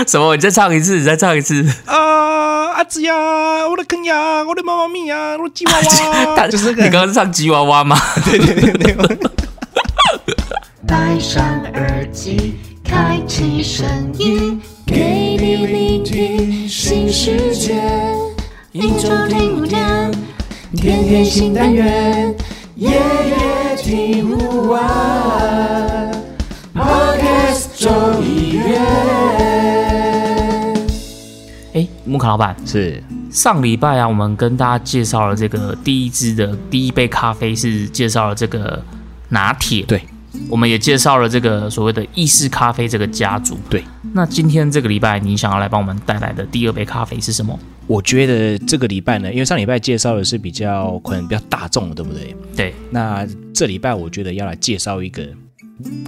什么？你再唱一次，你再唱一次。啊，阿紫呀，我的坑呀，我的妈妈咪呀，我的吉娃娃，就是那个。你刚刚是唱吉娃娃吗？对对对对。戴上耳机，开启声音，给你聆听新世界。一周听五天，天天新单元，夜夜听不完。Podcast 周一木卡老板是上礼拜啊，我们跟大家介绍了这个第一支的第一杯咖啡，是介绍了这个拿铁。对。我们也介绍了这个所谓的意式咖啡这个家族。对，那今天这个礼拜你想要来帮我们带来的第二杯咖啡是什么？我觉得这个礼拜呢，因为上礼拜介绍的是比较可能比较大众的，对不对？对。那这礼拜我觉得要来介绍一个，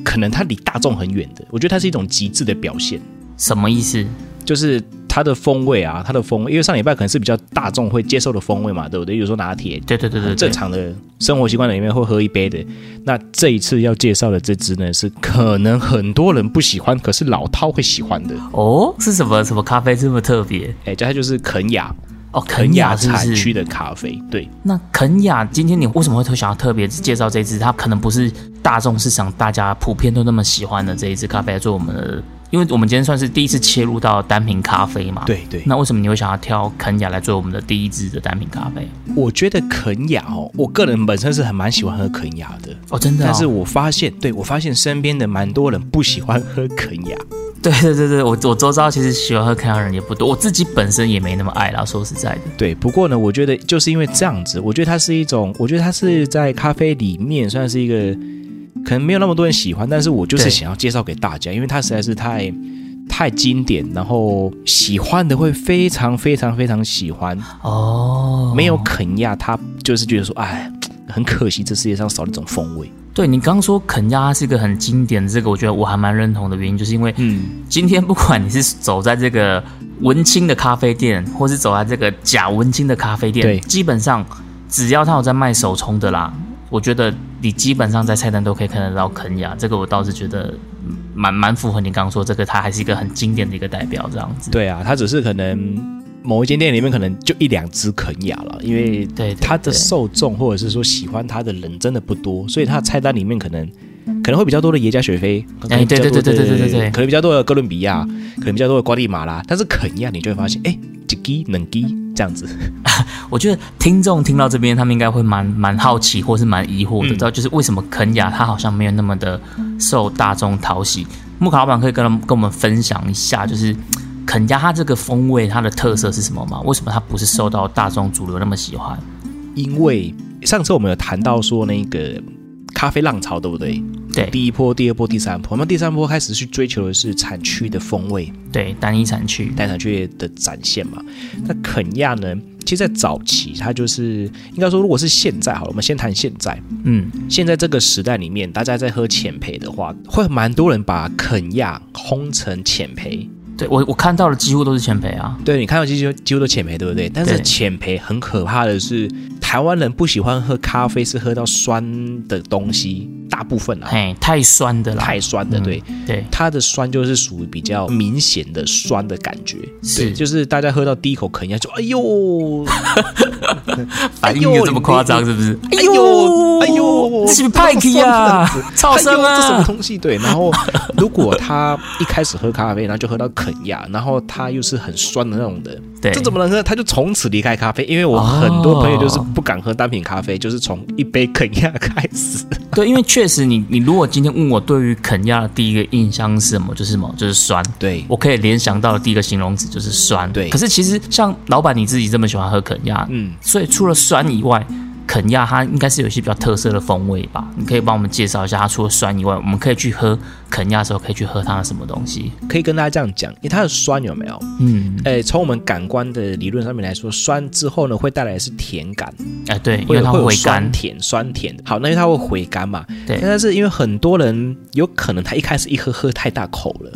可能它离大众很远的，我觉得它是一种极致的表现。什么意思？就是。它的风味啊，它的风味，因为上礼拜可能是比较大众会接受的风味嘛，对不对？比如说拿铁，对对对对，正常的生活习惯里面会喝一杯的。那这一次要介绍的这支呢，是可能很多人不喜欢，可是老饕会喜欢的哦。是什么什么咖啡这么特别？哎，这它就是肯雅哦，肯雅产区的咖啡。对，那肯雅今天你为什么会特想要特别介绍这支？它可能不是大众市场大家普遍都那么喜欢的这一支咖啡，做我们的。因为我们今天算是第一次切入到单品咖啡嘛，对对。那为什么你会想要挑肯雅来做我们的第一支的单品咖啡？我觉得肯雅哦，我个人本身是很蛮喜欢喝肯雅的哦，真的。但是我发现，对我发现身边的蛮多人不喜欢喝肯雅。对对对对，我我周遭其实喜欢喝肯雅人也不多，我自己本身也没那么爱啦。说实在的，对。不过呢，我觉得就是因为这样子，我觉得它是一种，我觉得它是在咖啡里面算是一个。可能没有那么多人喜欢，但是我就是想要介绍给大家，因为它实在是太太经典，然后喜欢的会非常非常非常喜欢哦。没有肯亚，他就是觉得说，哎，很可惜，这世界上少了一种风味。对你刚说肯亚是一个很经典的，这个我觉得我还蛮认同的原因，就是因为，嗯，今天不管你是走在这个文青的咖啡店，或是走在这个假文青的咖啡店，对，基本上只要他有在卖手冲的啦。我觉得你基本上在菜单都可以看得到肯雅，这个我倒是觉得蛮蛮符合你刚刚说这个，它还是一个很经典的一个代表这样子。对啊，它只是可能某一间店里面可能就一两只肯雅了，因为对它的受众或者是说喜欢它的人真的不多，所以它菜单里面可能可能会比较多的耶加雪菲，哎，对对对对对对对对，可能比较多的哥伦比亚，可能比较多的瓜地马拉，但是肯亚你就会发现，哎，几基冷基。这样子，我觉得听众听到这边，他们应该会蛮蛮好奇，或是蛮疑惑的，知道就是为什么肯雅它好像没有那么的受大众讨喜。木卡老板可以跟跟我们分享一下，就是肯雅它这个风味它的特色是什么吗？为什么它不是受到大众主流那么喜欢？因为上次我们有谈到说那个。咖啡浪潮对不对？对，第一波、第二波、第三波，那第三波开始去追求的是产区的风味，对，单一产区、单产区的展现嘛。那肯亚呢？其实，在早期，它就是应该说，如果是现在好了，我们先谈现在。嗯，现在这个时代里面，大家在喝浅焙的话，会蛮多人把肯亚烘成浅焙。对我，我看到的几乎都是浅焙啊。对你看到几乎几乎都浅焙，对不对？但是浅焙很可怕的是。台湾人不喜欢喝咖啡，是喝到酸的东西，大部分啊，嘿，太酸的啦，太酸的，对。对，它的酸就是属于比较明显的酸的感觉，是，就是大家喝到第一口肯定就哎呦，反应有这么夸张是不是？哎呦，哎呦，是派克呀，超酸啊，这什么东西？对，然后 如果他一开始喝咖啡，然后就喝到肯亚，然后他又是很酸的那种的，对，这怎么能喝？他就从此离开咖啡，因为我很多朋友就是不。敢喝单品咖啡，就是从一杯肯亚开始。对，因为确实，你你如果今天问我对于肯亚的第一个印象是什么，就是什么，就是酸。对我可以联想到的第一个形容词就是酸。对，可是其实像老板你自己这么喜欢喝肯亚，嗯，所以除了酸以外。肯亚它应该是有一些比较特色的风味吧？你可以帮我们介绍一下，它除了酸以外，我们可以去喝肯亚的时候可以去喝它的什么东西？可以跟大家这样讲，因为它的酸有没有？嗯，诶，从我们感官的理论上面来说，酸之后呢会带来的是甜感。哎，对，因为它会酸甜酸甜。好，那因为它会回甘嘛。对。但是因为很多人有可能他一开始一喝喝太大口了。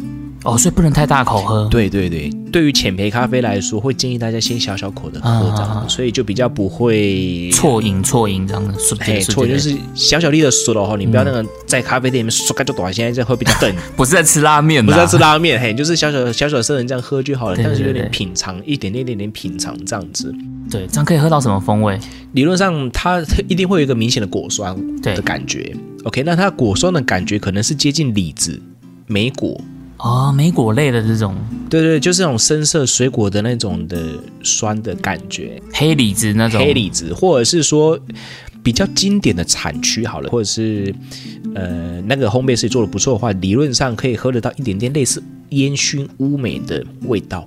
哦，所以不能太大口喝。对对对，对于浅焙咖啡来说，会建议大家先小小口的喝这样啊，所以就比较不会错饮错饮这样的，顺嘿，错就是小小粒的说的话，你不要那个在咖啡店里面刷就短，现在这样会比较笨，不是在吃拉面的，不是在吃拉面，嘿，就是小小小小声人这样喝就好了，对但是有点品尝，一点点一点点品尝这样子。对，这样可以喝到什么风味？理论上它一定会有一个明显的果酸的感觉。OK，那它果酸的感觉可能是接近李子、莓果，哦，莓果类的这种对对，就是那种深色水果的那种的酸的感觉，黑李子那种黑李子，或者是说比较经典的产区好了，或者是呃那个烘焙师做的不错的话，理论上可以喝得到一点点类似烟熏乌梅的味道。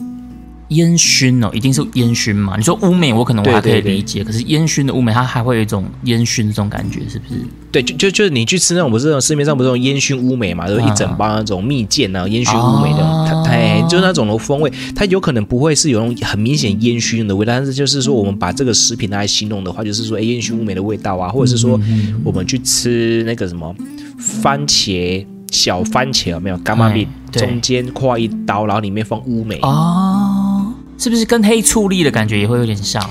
烟熏哦，一定是烟熏嘛？你说乌梅，我可能我还可以对对对理解，可是烟熏的乌梅，它还会有一种烟熏这种感觉，是不是？对，就就就是你去吃那种不是那种市面上不是那种烟熏乌梅嘛，就是一整包那种蜜饯啊，烟熏乌梅的，哦它它哎就是那种的风味，它有可能不会是有那种很明显烟熏的味道，但是就是说我们把这个食品拿来形容的话，就是说哎烟熏乌梅的味道啊，或者是说我们去吃那个什么番茄小番茄有没有？干妈米哎对中间跨一刀，然后里面放乌梅。哦，是不是跟黑醋栗的感觉也会有点像？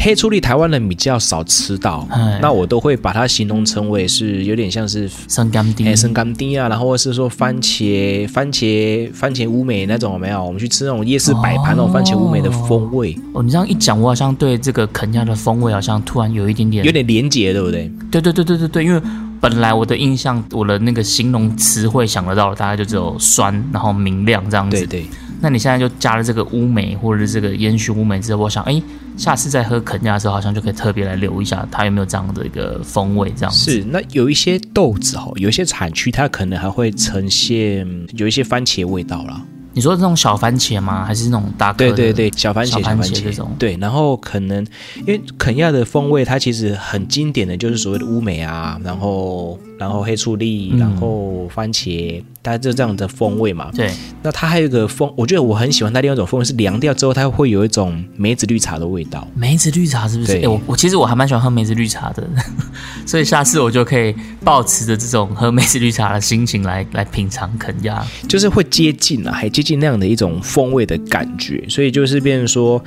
黑醋栗台湾人比较少吃到哎，那我都会把它形容成为是有点像是生甘丁哎，生甘丁啊，然后或是说番茄、番茄、番茄乌梅那种有没有？我们去吃那种夜市摆盘那种番茄乌梅的风味，哦，你这样一讲，我好像对这个肯亚的风味好像突然有一点点有点连结，对不对？对对对对对对，因为本来我的印象，我的那个形容词汇想得到的大概就只有酸，然后明亮这样子。对对，那你现在就加了这个乌梅或者是这个烟熏乌梅之后，我想，哎，下次再喝肯亚的时候，好像就可以特别来留一下它有没有这样的一个风味，这样子。是。那有一些豆子哦，有一些产区它可能还会呈现有一些番茄味道啦。你说这种小番茄吗？还是那种大颗？对对对，小番茄，小番茄这种对，然后可能因为肯亚的风味，它其实很经典的就是所谓的乌梅啊，然后然后黑醋栗，嗯然后番茄，大概就这样的风味嘛。对那它还有一个风，我觉得我很喜欢它另外一种风味是凉掉之后，它会有一种梅子绿茶的味道。梅子绿茶是不是？对哎，我我其实我还蛮喜欢喝梅子绿茶的，所以下次我就可以保持着这种喝梅子绿茶的心情来来品尝肯亚。就是会接近啊，还接近那样的一种风味的感觉，所以就是变成说，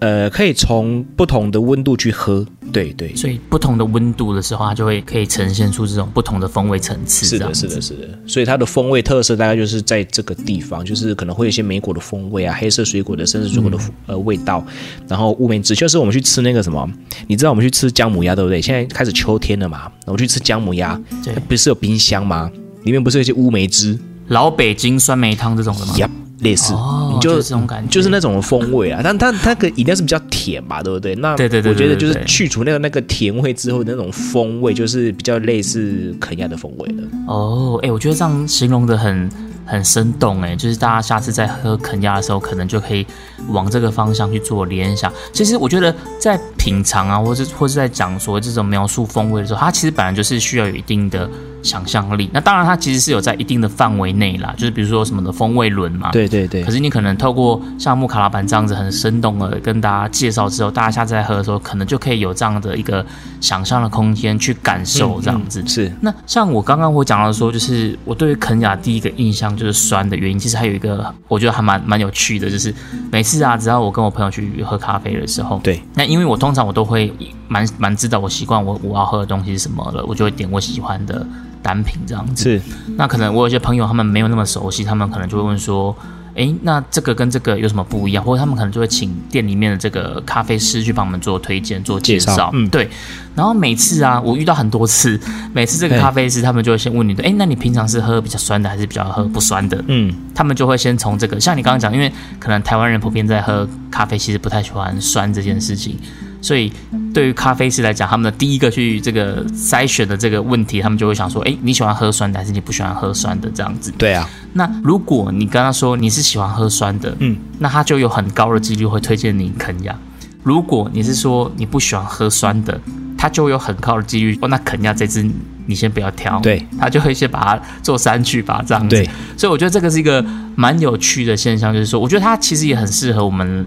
呃，可以从不同的温度去喝，对对，所以不同的温度的时候，它就会可以呈现出这种不同的风味层次。是的，是的，是的，所以它的风味特色大概就是在这个地方，就是可能会有一些莓果的风味啊，黑色水果的、甚至水果的、呃味道，然后乌梅汁，就是我们去吃那个什么，你知道我们去吃姜母鸭对不对？现在开始秋天了嘛，我去吃姜母鸭，它不是有冰箱吗？里面不是有一些乌梅汁，老北京酸梅汤这种的吗？呀，类似，哦你就就是这种感觉就是那种风味啊。但它它可饮料是比较甜吧，对不对？那对对对我觉得就是去除那个那个甜味之后的那种风味，就是比较类似肯亚的风味了。哦，哎，我觉得这样形容的很很生动，哎，就是大家下次在喝肯亚的时候，可能就可以往这个方向去做联想。其实我觉得在品尝啊，或是或是在讲说这种描述风味的时候，它其实本来就是需要有一定的想象力。那当然，它其实是有在一定的范围内啦，就是比如说什么的风味轮嘛，对对对可，是你可能透过像木卡老板这样子很生动的跟大家介绍之后，大家下次在喝的时候，可能就可以有这样的一个想象的空间去感受这样子。嗯是那像我刚刚我讲到说，就是我对于肯雅第一个印象就是酸的原因，其实还有一个我觉得还蛮蛮有趣的，就是每次啊，只要我跟我朋友去喝咖啡的时候，对，那因为我通常我都会蛮蛮知道我习惯我我要喝的东西是什么了，我就会点我喜欢的单品这样子。是那可能我有些朋友他们没有那么熟悉，他们可能就会问说，诶，那这个跟这个有什么不一样？或者他们可能就会请店里面的这个咖啡师去帮我们做推荐、做介绍。嗯对。然后每次啊，我遇到很多次，每次这个咖啡师他们就会先问你的，诶，那你平常是喝比较酸的，还是比较喝不酸的？嗯，他们就会先从这个，像你刚刚讲，因为可能台湾人普遍在喝咖啡，其实不太喜欢酸这件事情，所以对于咖啡师来讲，他们的第一个去这个筛选的这个问题，他们就会想说，诶，你喜欢喝酸的，还是你不喜欢喝酸的这样子？对啊，那如果你跟他说你是喜欢喝酸的，嗯，那他就有很高的几率会推荐你肯亚。如果你是说你不喜欢喝酸的，他就有很高的几率，哦，那肯亚这支你先不要挑，对，他就会先把它做删去吧，这样子。对，所以我觉得这个是一个蛮有趣的现象，就是说，我觉得它其实也很适合我们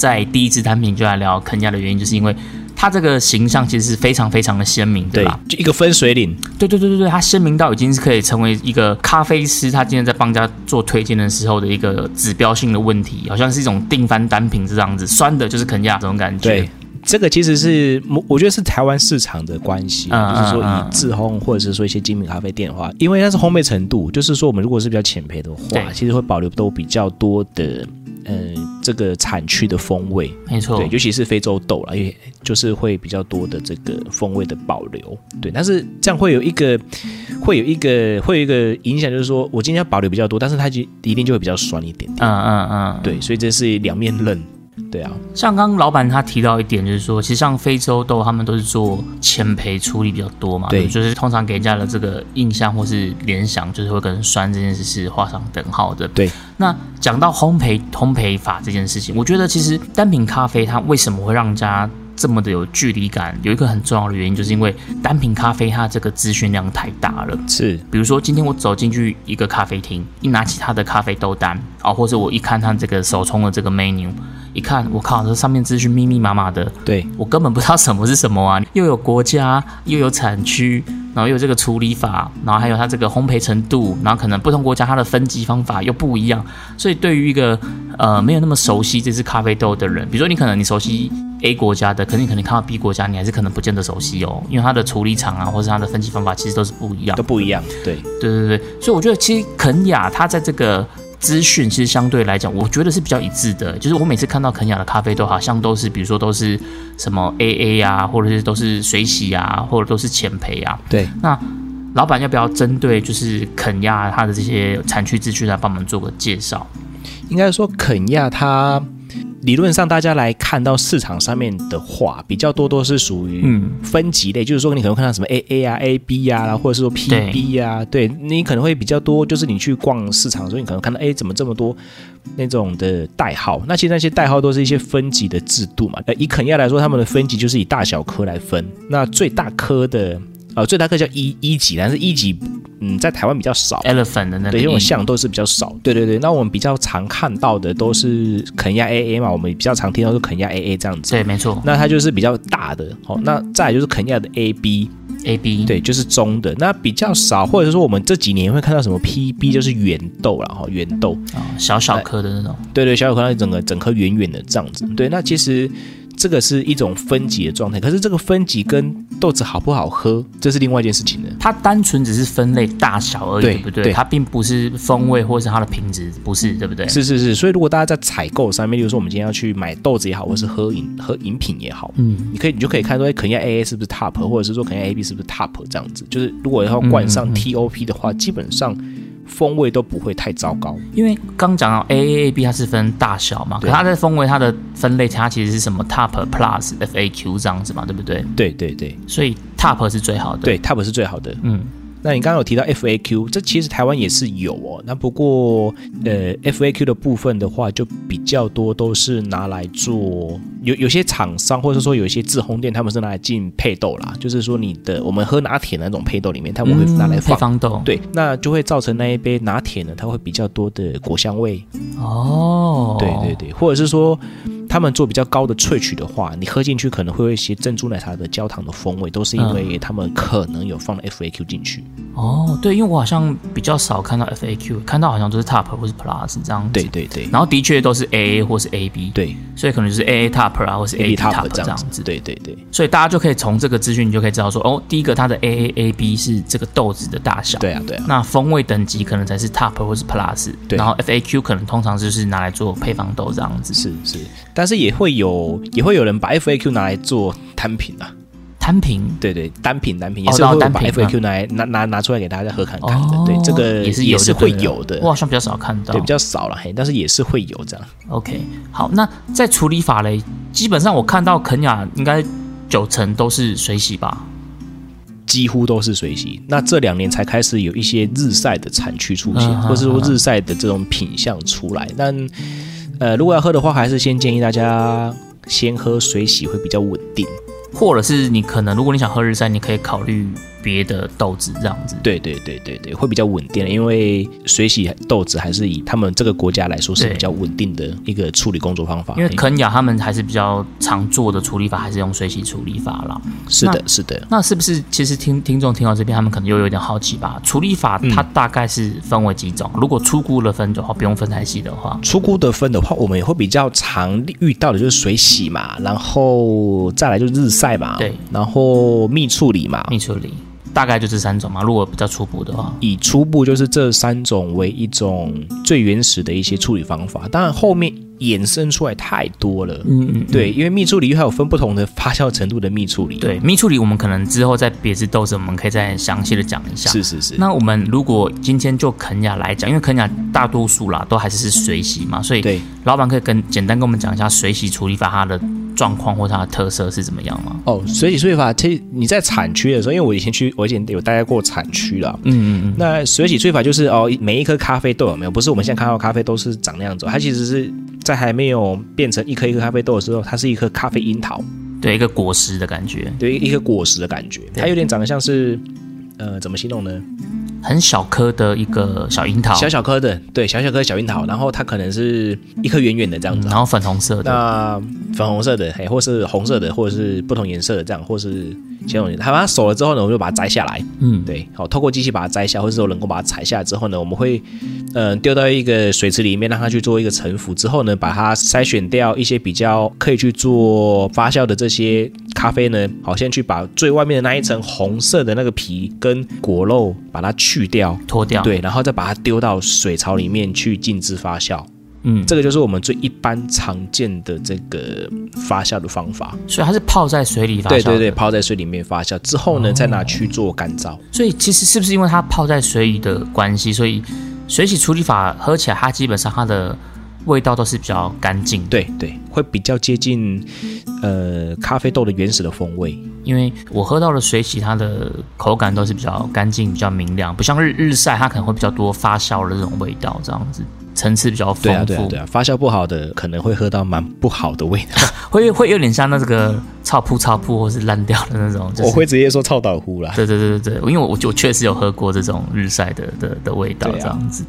在第一支单品就来聊肯亚的原因，就是因为它这个形象其实是非常非常的鲜明，对对吧？，就一个分水岭，对对对对对，它鲜明到已经是可以成为一个咖啡师，他今天在帮家做推荐的时候的一个指标性的问题，好像是一种定番单品这样子，酸的就是肯亚这种感觉。对，这个其实是我我觉得是台湾市场的关系，嗯就是说以自烘或者是说一些精品咖啡店的话，因为它是烘焙程度，就是说我们如果是比较浅焙的话，其实会保留都比较多的。呃，这个产区的风味，没错对，，尤其是非洲豆啦，因为就是会比较多的这个风味的保留，对。但是这样会有一个，会有一个，会有一个影响，就是说我今天要保留比较多，但是它就一定就会比较酸一点点，嗯嗯嗯，对。所以这是两面刃，对啊，像刚刚老板他提到一点，就是说，其实像非洲豆，他们都是做前培处理比较多嘛，对就是通常给人家的这个印象或是联想，就是会跟酸这件事是画上等号的。对。那讲到烘焙烘焙法这件事情，我觉得其实单品咖啡它为什么会让人家这么的有距离感，有一个很重要的原因，就是因为单品咖啡它这个资讯量太大了。是比如说，今天我走进去一个咖啡厅，一拿起它的咖啡豆单啊、或者我一看它这个手冲的这个 menu，一看，我靠，这上面资讯密密麻麻的，对，我根本不知道什么是什么啊！又有国家，又有产区，然后又有这个处理法，然后还有它这个烘焙程度，然后可能不同国家它的分级方法又不一样，所以对于一个呃没有那么熟悉这支咖啡豆的人，比如说你可能你熟悉 A 国家的，可是你可能看到 B 国家，你还是可能不见得熟悉哦，因为它的处理厂啊，或是它的分级方法其实都是不一样都。不一样，对，对对对，所以我觉得其实肯雅它在这个资讯其实相对来讲，我觉得是比较一致的。就是我每次看到肯雅的咖啡豆，好像都是比如说都是什么 AA 啊，或者是都是水洗啊，或者都是浅焙啊。对，那老板要不要针对就是肯亚它的这些产区资讯来帮我们做个介绍？应该说肯亚它理论上大家来看到市场上面的话，比较多都是属于嗯分级类，就是说你可能看到什么 AA 啊、AB 啊，或者是说 PB 啊，对你可能会比较多，就是你去逛市场的时候，你可能看到哎怎么这么多那种的代号，那其实那些代号都是一些分级的制度嘛。呃，以肯亚来说，他们的分级就是以大小科来分，那最大科的。呃，最大颗叫一一级，但是一级，嗯，在台湾比较少。，elephant 的那个对，因为意像都是比较少。对对对，那我们比较常看到的都是肯亚 AA 嘛，我们比较常听到是肯亚 AA 这样子。对，没错那它就是比较大的，好、那再来就是肯亚的 AB，，A B 对，就是中的。那比较少，或者是说我们这几年会看到什么 PB，就是圆豆了哈，圆豆，啊、小小颗的那种，对对，小小颗它整个整颗圆圆的这样子。对，那其实这个是一种分级的状态，可是这个分级跟豆子好不好喝，这是另外一件事情了。它单纯只是分类大小而已，对对不对？对它并不是风味或是它的品质，不是，对不对？是是是，所以如果大家在采购上面，例如说我们今天要去买豆子也好，或是喝饮喝饮品也好，嗯，你可以你就可以看说，哎，肯亚 AA 是不是 top，或者是说肯亚 AB 是不是 top 这样子。就是如果要冠上嗯嗯嗯 TOP 的话，基本上风味都不会太糟糕。因为刚讲到 A A A B 它是分大小嘛，可对它的风味它的分类它其实是什么 Top Plus F A Q 这样子嘛，对不对？对对对所以 Top 是最好的。，对，top 是最好的。嗯，那你刚刚有提到 FAQ，这其实台湾也是有哦。那不过呃，FAQ 的部分的话，就比较多都是拿来做有有些厂商或者说有一些自烘店，他们是拿来进配豆啦，就是说你的我们喝拿铁的那种配豆里面，他们会拿来嗯配。方豆。对，那就会造成那一杯拿铁呢，它会比较多的果香味。哦，对对对，或者是说他们做比较高的萃取的话，你喝进去可能会有一些珍珠奶茶的焦糖的风味，都是因为他们可能有放了 FAQ 进去。哦，对，因为我好像比较少看到 F A Q，看到好像都是 Top 或是 Plus 这样子。对，对对。然后的确都是 A A 或是 A B，对。所以可能就是 A A Top 啊，或是 A，AB Top top 这这样子。对对对。所以大家就可以从这个资讯，你就可以知道说，哦，第一个它的 A A A B 是这个豆子的大小，对啊对啊，那风味等级可能才是 top 或是 plus，对。然后 FAQ 可能通常就是拿来做配方豆这样子。是是，但是也会有也会有人把 FAQ 拿来做单品啊。摊品对对，单品单品哦也是会把 FAQ 拿来拿拿拿出来给大家喝看看的。哦对，这个也是也是会有的我。好像比较少看到。对，比较少了，嘿，但是也是会有这样。OK，好，那在处理法嘞，基本上我看到肯雅应该九成都是水洗吧？几乎都是水洗。那这两年才开始有一些日晒的产区出现，嗯或是说日晒的这种品相出来。但呃，如果要喝的话，还是先建议大家先喝水洗会比较稳定。或者是你可能如果你想喝日晒，你可以考虑别的豆子这样子。对对对对对，会比较稳定，因为水洗豆子还是以他们这个国家来说是比较稳定的一个处理工作方法。因为肯雅他们还是比较常做的处理法，还是用水洗处理法啦。是的，是的，那是不是其实听听众听到这边，他们可能又有点好奇吧？处理法它大概是分为几种？如果出菇的分的话，不用分太细的话，出菇的分的话，我们也会比较常遇到的就是水洗嘛，然后再来就是日晒嘛，对，然后蜜处理嘛。蜜处理大概就这三种嘛。如果比较初步的话，以初步就是这三种为一种最原始的一些处理方法，当然后面衍生出来太多了。嗯嗯，对，因为蜜处理还有分不同的发酵程度的蜜处理。，对，蜜处理我们可能之后在别枝豆子，我们可以再详细的讲一下。是是是。那我们如果今天就肯雅来讲，因为肯雅大多数啦都还是是水洗嘛，所以对老板可以跟简单跟我们讲一下水洗处理法它的状况或它的特色是怎么样吗？哦，水洗处理法，其实你在产区的时候，因为我以前去，我以前有待过产区啦。嗯嗯嗯，那水洗萃法就是哦，每一颗咖啡豆有没有？不是我们现在看到咖啡都是长那样子哦，它其实是在还没有变成一颗一颗咖啡豆的时候，它是一颗咖啡樱桃，对，一个果实的感觉，对，一个果实的感觉，它有点长得像是，呃，怎么形容呢？很小颗的一个小樱桃，小小颗的，对，小小颗小樱桃，然后它可能是一颗圆圆的这样子。然后粉红色的，那粉红色的，嘿，或是红色的，或者是不同颜色的这样，或是其他东西。它把它熟了之后呢，我们就把它摘下来，嗯，对，好，透过机器把它摘下，或者说人工把它采下来之后呢，我们会，嗯、丢到一个水池里面，让它去做一个沉浮。之后呢，把它筛选掉一些比较可以去做发酵的这些咖啡呢，好，先去把最外面的那一层红色的那个皮跟果肉把它去掉，脱掉，，对，然后再把它丢到水槽里面去静置发酵。嗯，这个就是我们最一般常见的这个发酵的方法。所以它是泡在水里发酵，对对对，泡在水里面发酵之后呢，再拿去做干燥。所以其实是不是因为它泡在水里的关系，所以水洗处理法喝起来，它基本上它的味道都是比较干净。对对，会比较接近呃咖啡豆的原始的风味。因为我喝到的水洗，它的口感都是比较干净、比较明亮，不像日日晒，它可能会比较多发酵的这种味道，这样子层次比较丰富，对啊对啊对啊，发酵不好的可能会喝到蛮不好的味道。会会有点像那这个臭铺臭铺或是烂掉的那种，就是。直接说臭倒呼啦。对对对对对，因为我我确实有喝过这种日晒的的的味道这样子，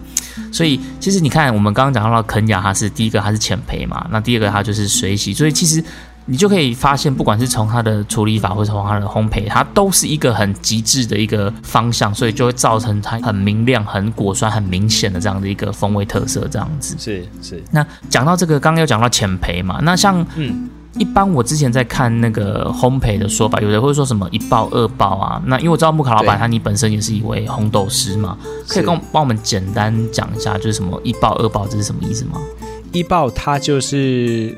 所以其实你看，我们刚刚讲到肯雅，它是第一个它是浅焙嘛，那第二个它就是水洗，所以其实你就可以发现，不管是从它的处理法，或者从它的烘焙，它都是一个很极致的一个方向，所以就会造成它很明亮、很果酸、很明显的这样的一个风味特色这样子。是是，那讲到这个，刚刚有讲到浅焙嘛，那像嗯，一般我之前在看那个烘焙的说法，有人会说什么一爆、二爆啊。那因为我知道木卡老板他你本身也是一位烘豆师嘛，可以跟我帮我们简单讲一下，就是什么一爆、二爆这是什么意思吗？一爆它就是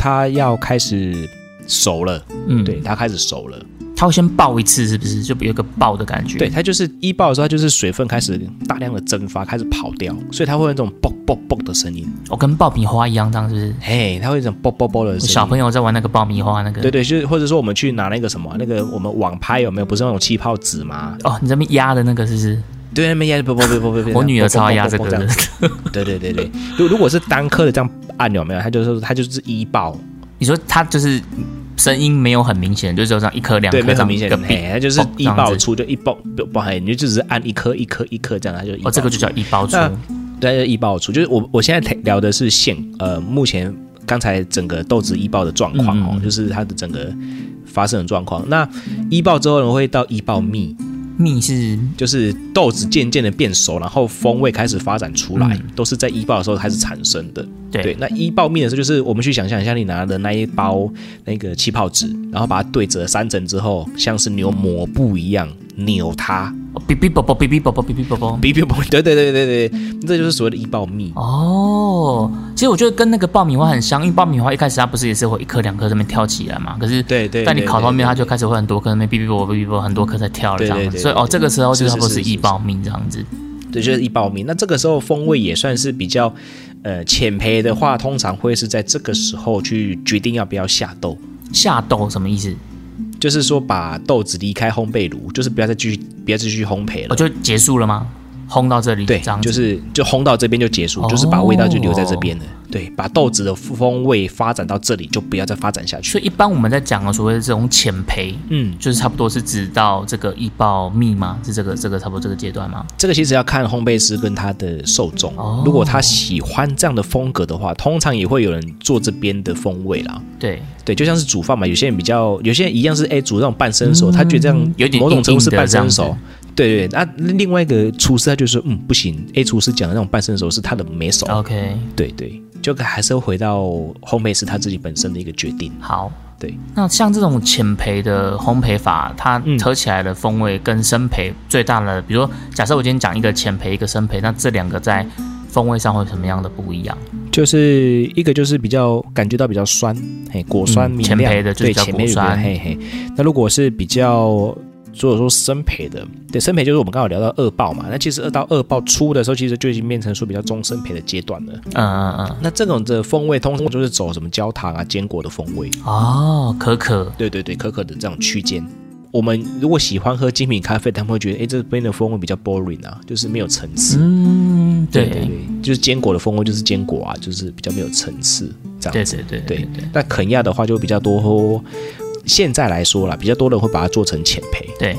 它要开始熟了，嗯，对，，它开始熟了。它会先爆一次，是不是？就有一个爆的感觉。对，，它就是一爆的时候，它就是水分开始大量的蒸发，开始跑掉，所以它会有那种啵啵啵的声音。哦、跟爆米花一样，这样是不是？嘿，它会有一种啵啵啵的声音。小朋友在玩那个爆米花那个，对对，就是或者说我们去拿那个什么，那个我们网拍有没有？不是那种气泡纸吗？哦，你这边压的那个是不是？对，那边压啵啵啵啵啵啵。我女儿超爱压这个的。对对对对，如如果是单颗的这样按有没有？它就是它就是一爆，你说它就是声音没有很明显，就只有这样一颗两颗很明显一个，比嘿，它就是一爆出就一爆不不，嘿，你就只是按一颗一颗一颗这样，它就一哦，这个就叫一爆出。那对，就一爆出，就是我我现在聊的是现呃目前刚才整个豆子一爆的状况哦，嗯嗯就是它的整个发生的状况。那一爆之后呢，会到一爆蜜，蜜是就是豆子渐渐的变熟，然后风味开始发展出来，嗯都是在一爆的时候开始产生的。对对，那一爆蜜的时候，就是我们去想象一下，你拿的那一包那个气泡纸，然后把它对折三层之后，像是扭抹布一样扭它，哦哔哔啵啵哔哔啵啵哔哔啵啵。哔哔啵，对对对对对，这就是所谓的一爆蜜。哦，其实我觉得跟那个爆米花很像，因为爆米花一开始它不是也是会一颗两颗在那边跳起来嘛，可是对对，但你烤到面，它就就开始会很多颗，那边哔哔啵啵哔哔啵很多颗在跳了这样子，所以哦，这个时候就是差不多是一爆蜜这样子。对，就是一爆蜜。那这个时候风味也算是比较呃浅焙的话，通常会是在这个时候去决定要不要下豆。下豆什么意思？就是说，把豆子离开烘焙炉，就是不要再继续，不要继续烘焙了。哦就结束了吗？烘到这里，对就是就烘到这边就结束，就是把味道就留在这边了。对，把豆子的风味发展到这里，就不要再发展下去。所以一般我们在讲的所谓的这种浅焙，嗯，就是差不多是指到这个一爆蜜吗？是这个这个差不多这个阶段吗？这个其实要看烘焙师跟他的受众。哦如果他喜欢这样的风格的话，通常也会有人做这边的风味啦。对，对，就像是煮饭嘛，有些人比较，有些人一样是哎煮那种半生熟，他觉得这样有点某种程度是半生熟。对对，那另外一个厨师他就说，嗯，不行，A 厨师讲的那种半生熟是他的没熟。OK，对对，就还是会回到烘焙师他自己本身的一个决定。好。对，那像这种浅焙的烘焙法，它嗯喝起来的风味跟深焙最大的，比如说，假设我今天讲一个浅焙，一个深焙，那这两个在风味上会有什么样的不一样？就是一个就是比较感觉到比较酸，嘿，果酸嗯明亮，浅焙的就是较果酸嘿嘿。那如果是比较如果说生培的，对生培就是我们刚好聊到二爆嘛，那其实二到二爆出的时候，其实就已经变成说比较中生培的阶段了。啊啊啊，那这种的风味通常就是走什么焦糖啊、坚果的风味，哦，可可，对对对，可可的这种区间。我们如果喜欢喝精品咖啡，他们会觉得，哎，这边的风味比较 boring 啊，就是没有层次。嗯，对对对，就是坚果的风味就是坚果啊，就是比较没有层次这样子。对对对对那肯亚的话就比较多，现在来说啦，比较多人会把它做成浅焙。对。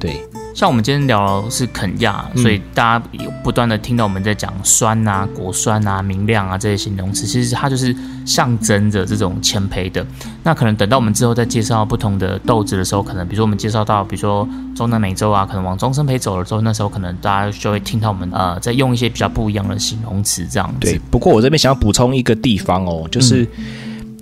对，像我们今天聊的是肯亚，嗯所以大家有不断的听到我们在讲酸啊、果酸啊、明亮啊这些形容词，其实它就是象征着这种谦卑的。那可能等到我们之后再介绍不同的豆子的时候，可能比如说我们介绍到，比如说中南美洲啊，可能往中生培走了之后，那时候可能大家就会听到我们呃在用一些比较不一样的形容词这样子。对，不过我这边想要补充一个地方哦，就是、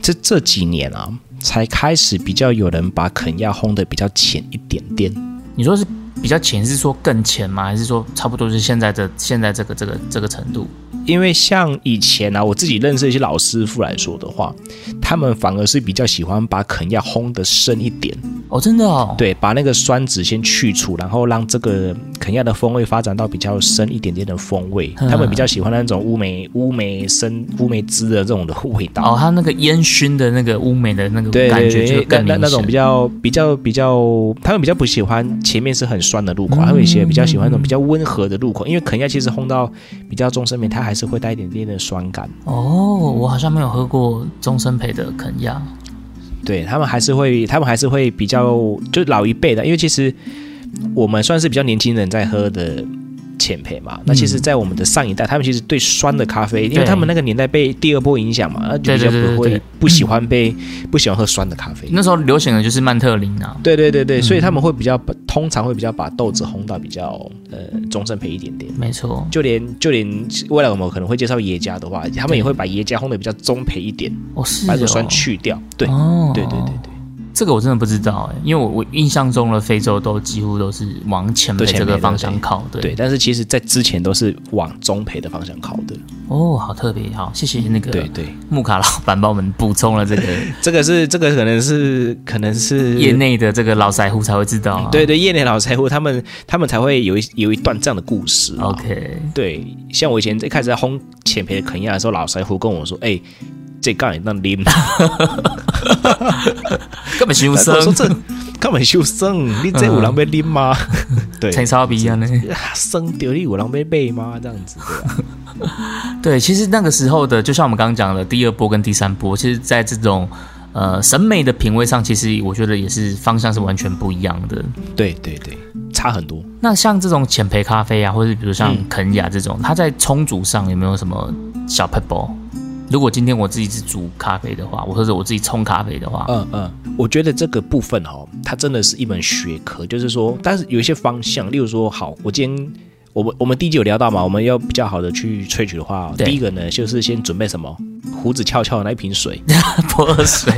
这这几年啊，才开始比较有人把肯亚烘的比较浅一点点。你说是比较浅，是说更浅吗？还是说差不多是现在的现在这个这个这个程度？因为像以前啊，我自己认识一些老师傅来说的话，他们反而是比较喜欢把肯亚烘的深一点，哦，真的哦，对，把那个酸质先去除，然后让这个肯亚的风味发展到比较深一点点的风味。嗯他们比较喜欢那种乌梅乌梅生乌梅汁的这种的味道。哦，它那个烟熏的那个乌梅的那个感觉就对，更。那那那种比较比较比较，他们比较不喜欢前面是很酸的入口，嗯他们有些比较喜欢那种比较温和的入口，因为肯亚其实烘到比较中深面，它还是会带一点点的酸感。哦，我好像没有喝过中生培的肯亚。对他们还是会，他们还是会比较就老一辈的，因为其实我们算是比较年轻人在喝的浅焙嘛。那其实，在我们的上一代，他们其实对酸的咖啡，因为他们那个年代被第二波影响嘛，那就比较不会不喜欢被 不喜欢喝酸的咖啡。那时候流行的就是曼特林啊。对对对对，所以他们会比较通常会比较把豆子烘到比较呃中深焙一点点。没错，就连就连未来我们可能会介绍耶加的话，他们也会把耶加烘的比较中焙一点，哦是哦把这个酸去掉。对，哦，对对对对。这个我真的不知道哎，因为我我印象中的非洲都几乎都是往前辈这个方向靠，对对，但是其实在之前都是往中培的方向靠的。哦，好特别，好，谢谢那个对对，木卡老板帮我们补充了这个 这个是这个可能是可能是业。内的这个老财户才会知道啊。对对，业内老财户他们他们才会有一有一段这样的故事啊。，OK，对，像我以前一开始在烘浅培的肯亚的时候，老财户跟我说：“哎、这干那啉，根本修我说生，这根本修生，你这有人要啉吗？对，才超不一样呢。啊生掉你有人要背吗？这样子对吧？对，其实那个时候的，就像我们刚刚讲的第二波跟第三波，其实在这种呃审美的品味上，其实我觉得也是方向是完全不一样的。对对对，差很多。那像这种浅焙咖啡啊，或者比如像嗯肯雅这种，它在冲煮上有没有什么小 pebble？如果今天我自己是煮咖啡的话，或者我自己冲咖啡的话，嗯嗯，我觉得这个部分哦，它真的是一门学科，就是说，但是有一些方向，例如说，好，我今天我们我们第一集有聊到嘛，我们要比较好的去萃取的话，第一个呢，就是先准备什么胡子翘翘的那一瓶水，泼水，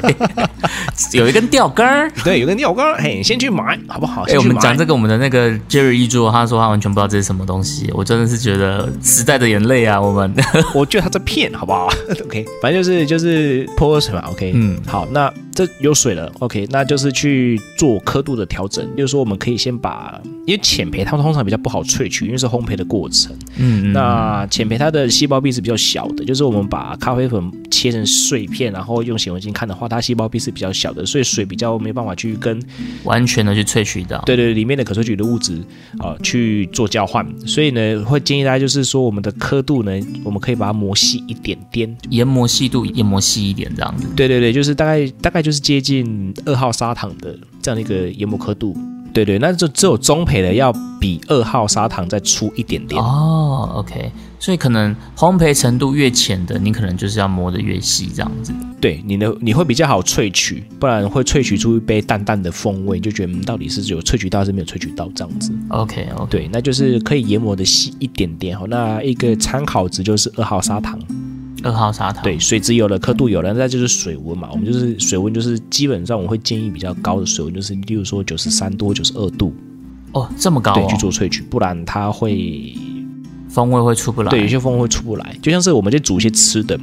有一根钓竿儿。对，有个尿缸，嘿，先去买好不好？哎、我们讲这个，我们的那个 Jerry 一桌，他说他完全不知道这是什么东西，我真的是觉得时代的眼泪啊，我们。我觉得他在骗，好不好？OK，反正就是就是泼水嘛，OK，嗯好，那这有水了，OK，那就是去做刻度的调整，就是说我们可以先把，因为浅培它们通常比较不好萃取，因为是烘焙的过程。嗯，嗯那浅焙它的细胞壁是比较小的，就是我们把咖啡粉粉切成碎片，然后用显微镜看的话，它细胞壁是比较小的，所以水比较没办法去跟完全的去萃取到。对对里面的可萃取的物质啊去做交换，所以呢，会建议大家就是说，我们的刻度呢，我们可以把它磨细一点点，研磨细度研磨细一点这样子。对对对，就是大概大概就是接近二号砂糖的这样的一个研磨刻度。对对，那就只有中培的要比二号砂糖再粗一点点。哦，OK，所以可能烘焙程度越浅的，你可能就是要磨得越细这样子。对，你的你会比较好萃取，不然会萃取出一杯淡淡的风味，就觉得嗯到底是有萃取到还是没有萃取到这样子。OK OK，对，那就是可以研磨的细一点点哈。那一个参考值就是二号砂糖。二号砂糖。对，水质有了，刻度有了，那就是水温嘛。我们就是水温，就是基本上我会建议比较高的水温，就是例如说九十三度、九十二度，哦，这么高对，哦去，做萃取，不然它会风味会出不来。对有些风味会出不来。就像是我们在煮一些吃的，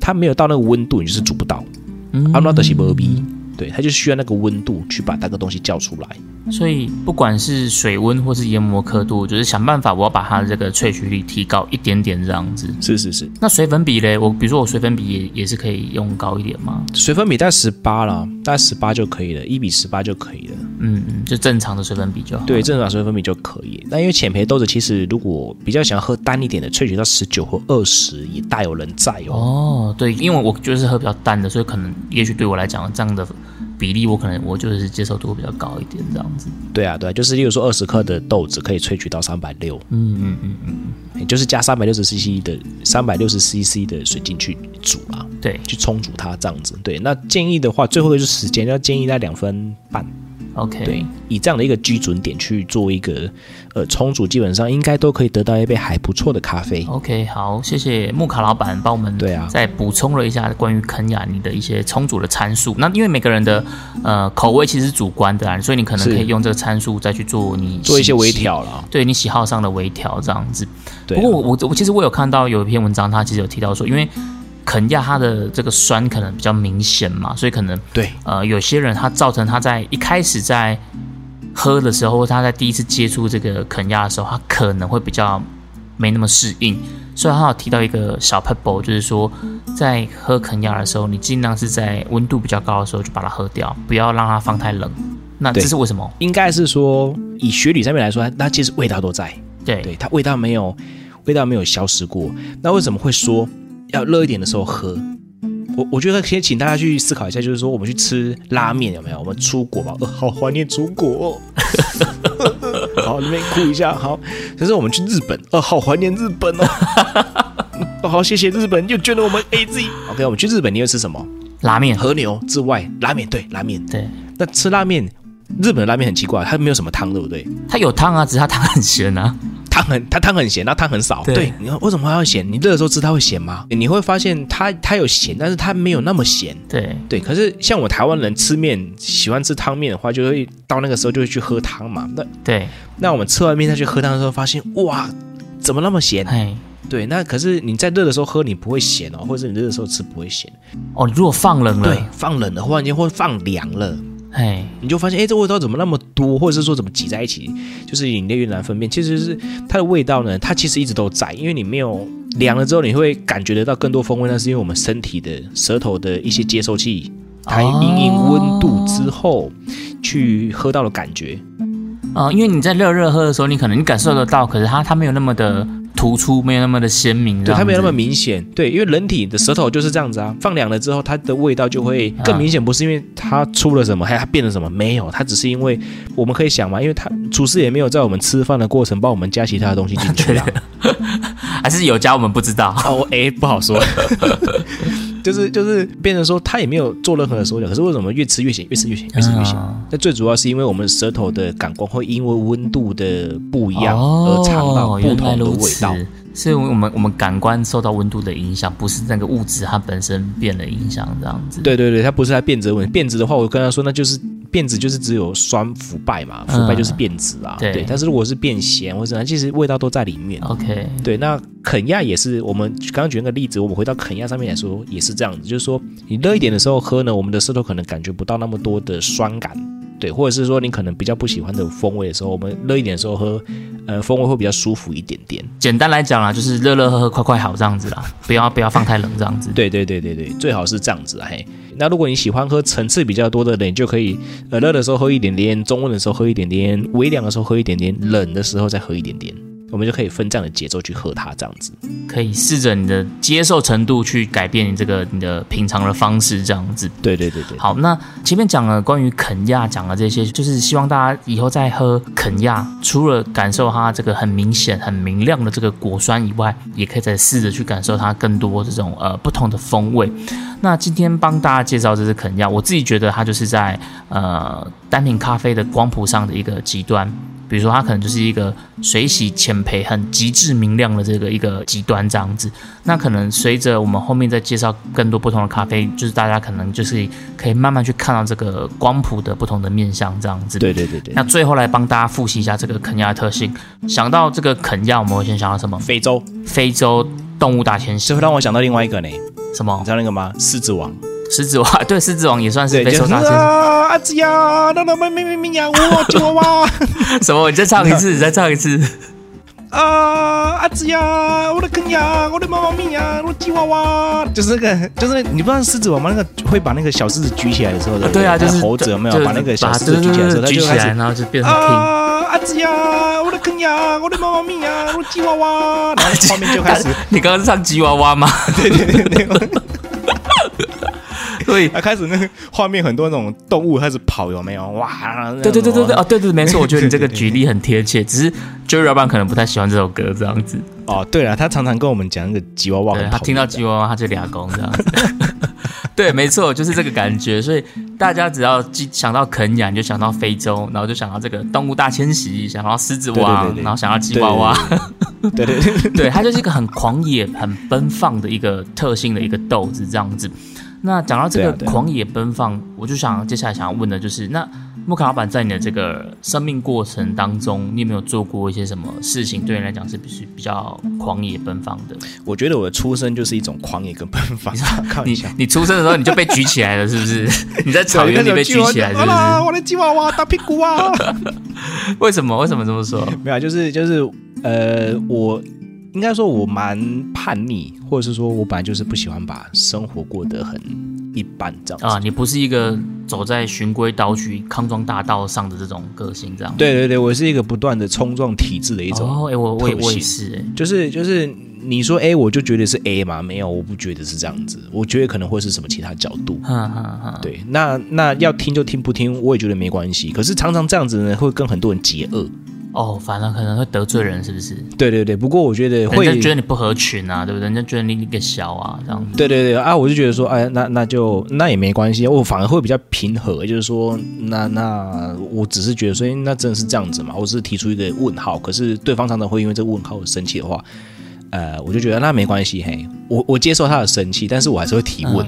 它没有到那个温度，你就是煮不到。嗯阿拉德西伯比，对，它就需要那个温度去把那个东西叫出来。所以不管是水温或是研磨刻度，就是想办法我要把它的这个萃取率提高一点点这样子。是是是，那水粉比嘞，我比如说我水粉比也也是可以用高一点吗？水粉比大概十八了，大概十八就可以了，一比十八就可以了。嗯嗯，就正常的水粉比就好。对，正常水粉比就可以。那因为浅焙豆子其实如果比较想要喝淡一点的，萃取到十九或二十也大有人在哦。哦，对，因为我就是喝比较淡的，所以可能也许对我来讲这样的比例，我可能我就是接受度会比较高一点这样子。对啊，对啊，就是例如说二十克的豆子可以萃取到三百六，嗯嗯嗯嗯，也就是加三百六十 CC 的三百六十 CC 的水进去煮啊，对去冲煮它这样子。对，那建议的话，最后一个就是时间，要建议在两分半。，OK，对，以这样的一个基准点去做一个呃冲煮，基本上应该都可以得到一杯还不错的咖啡。OK，好，谢谢木卡老板帮我们对啊再补充了一下关于肯雅尼的一些充足的参数。那因为每个人的呃口味其实是主观的啊，所以你可能可以用这个参数再去做你做一些微，调了。对你喜好上的微调这样子。对啊、不过我我我其实我有看到有一篇文章，它其实有提到说，因为肯亚它的这个酸可能比较明显嘛，所以可能对呃有些人他造成他在一开始在喝的时候，或他在第一次接触这个肯亚的时候，他可能会比较没那么适应。所以他有提到一个小 pebble，就是说在喝肯亚的时候，你尽量是在温度比较高的时候就把它喝掉，不要让它放太冷。那这是为什么？应该是说以学理上面来说，它它其实味道都在，对对，它味道没有味道没有消失过。那为什么会说要热一点的时候喝？我我觉得先请大家去思考一下，就是说我们去吃拉面有没有？我们出国吧，呃，好怀念出国、哦。好，那边哭一下。好，可是我们去日本，呃，好怀念日本哦。哦好，谢谢日本，又捐了我们 A Z。OK，我们去日本，你会吃什么？拉面，和牛之外，拉面对拉面。对，那吃拉面，日本的拉面很奇怪，它没有什么汤，对不对？它有汤啊，只是它汤很咸啊。汤很它汤很咸，那汤很少。对对，你看为什么它要咸？你热的时候吃它会咸吗？你会发现它它有咸，但是它没有那么咸。对，对，可是像我台湾人吃面喜欢吃汤面的话，就会到那个时候就会去喝汤嘛。那对，那我们吃完面再去喝汤的时候，发现哇，怎么那么咸？嘿，对，那可是你在热的时候喝，你不会咸哦，或者是你热的时候吃不会咸。哦，如果放冷了，对，放冷了，忽然间或放凉了，嘿，你就发现，哎，这味道怎么那么多，或者是说怎么挤在一起，就是饮料越难分辨。其实是它的味道呢，它其实一直都在，因为你没有凉了之后，你会感觉得到更多风味，那是因为我们身体的舌头的一些接收器，它哦因应温度之后去喝到的感觉。啊、因为你在热热喝的时候，你可能你感受得到，可是它它没有那么的突出，没有那么的鲜明，对，它没有那么明显。对，因为人体的舌头就是这样子啊，放凉了之后，它的味道就会更明显。不是因为它出了什么，还它变了什么，没有，它只是因为我们可以想嘛，因为它厨师也没有在我们吃饭的过程帮我们加其他的东西进去啊。还是有加，我们不知道。哦，哎，不好说。就是就是变成说，他也没有做任何的手脚，可是为什么越吃越咸，越吃越咸，越吃越咸？嗯那最主要是因为我们舌头的感官会因为温度的不一样哦而尝到不同的味道。是我们我们感官受到温度的影响，不是那个物质它本身变了影响这样子。对对对，它不是它变质问题。变质的话，我跟他说，那就是变质就是只有酸腐败嘛，腐败就是变质啊。对但是如果是变咸或者怎样，其实味道都在里面。，OK，对，那肯亚也是，我们刚刚举那个例子，我们回到肯亚上面来说，也是这样子，就是说你热一点的时候喝呢，我们的舌头可能感觉不到那么多的酸感，对，或者是说你可能比较不喜欢的风味的时候，我们热一点的时候喝，呃，风味会比较舒服一点点。简单来讲啦，就是热热喝喝，快快好这样子啦，不要不要放太冷这样子。对对对对对，最好是这样子啊嘿。那如果你喜欢喝层次比较多的呢，你就可以呃热的时候喝一点点，中温的时候喝一点点，微凉的时候喝一点点，冷的时候再喝一点点。我们就可以分这样的节奏去喝它，这样子可以试着你的接受程度去改变你这个你的品尝的方式，这样子。对对对对。好，那前面讲了关于肯亚，讲了这些，就是希望大家以后在喝肯亚，除了感受它这个很明显、很明亮的这个果酸以外，也可以再试着去感受它更多这种呃不同的风味。那今天帮大家介绍这支肯亚，我自己觉得它就是在呃单品咖啡的光谱上的一个极端。比如说，它可能就是一个水洗浅培、很极致明亮的这个一个极端这样子。那可能随着我们后面再介绍更多不同的咖啡，就是大家可能就是可以慢慢去看到这个光谱的不同的面相这样子。对对对对。那最后来帮大家复习一下这个肯亚的特性。想到这个肯亚，我们会先想到什么？非洲，非洲动物大迁徙。这会让我想到另外一个呢？什么？你知道那个吗？狮子王。狮子王对，狮子王也算是非洲大迁徙。阿子呀，那那咪咪咪咪呀，我吉娃娃。什么？你再唱一次，你再唱一次。啊，阿子呀，我的坑呀，我的妈妈咪呀，我吉娃娃。就是那个，就是你不知道狮子王吗？那个会把那个小狮子举起来的时候，对啊，就是猴子有没有把那个小狮子举起来的时候，举起来，然后就变成啊，阿子呀，我的坑呀，我的妈妈咪呀，我吉娃娃。然后后面就开始，你刚刚是唱吉娃娃吗？对对对对。对，他 开始那个画面很多那种动物开始跑，有没有？哇！对对对对对，哦，对对，没错，我觉得你这个举例很贴切。只是 Joey 老板可能不太喜欢这首歌这样子。哦，对了，他常常跟我们讲那个吉娃娃，他听到吉娃娃他就俩公这样子。对，没错，就是这个感觉。所以大家只要想到肯雅，你就想到非洲，然后就想到这个动物大迁徙，想到狮子王，然后想到吉娃娃。对对对，对，它 就是一个很狂野、很奔放的一个特性的一个豆子这样子。那讲到这个狂野奔放，我就想接下来想要问的就是，那木卡老板在你的这个生命过程当中，你有没有做过一些什么事情，对你来讲是必须比较狂野奔放的？我觉得我的出生就是一种狂野跟奔放。你你出生的时候你就被举起来了，是不是？你在草原里被举起来，是不是？我的吉娃娃大屁股啊！为什么？为什么这么说？没有，就是就是呃我。应该说，我蛮叛逆，或者是说我本来就是不喜欢把生活过得很一般这样啊。你不是一个走在循规蹈矩、康庄大道上的这种个性，这样。对对对，我是一个不断的冲撞体制的一种。哦，哎，我我我也是，哎，就是就是你说 A，我就觉得是 A 嘛？没有，我不觉得是这样子。我觉得可能会是什么其他角度。哈哈哈。对，那那要听就听，不听我也觉得没关系。可是常常这样子呢，会跟很多人结恶。哦，反而可能会得罪人，是不是？对对对，不过我觉得会觉得你不合群啊，对不对？人家觉得你你个小啊，这样。对对对啊，我就觉得说，哎，那那就那也没关系，我反而会比较平和，就是说，那那我只是觉得，所以那真的是这样子嘛？我只是提出一个问号，可是对方常常会因为这个问号而生气的话。呃，我就觉得那没关系，嘿，我我接受他的生气，但是我还是会提问，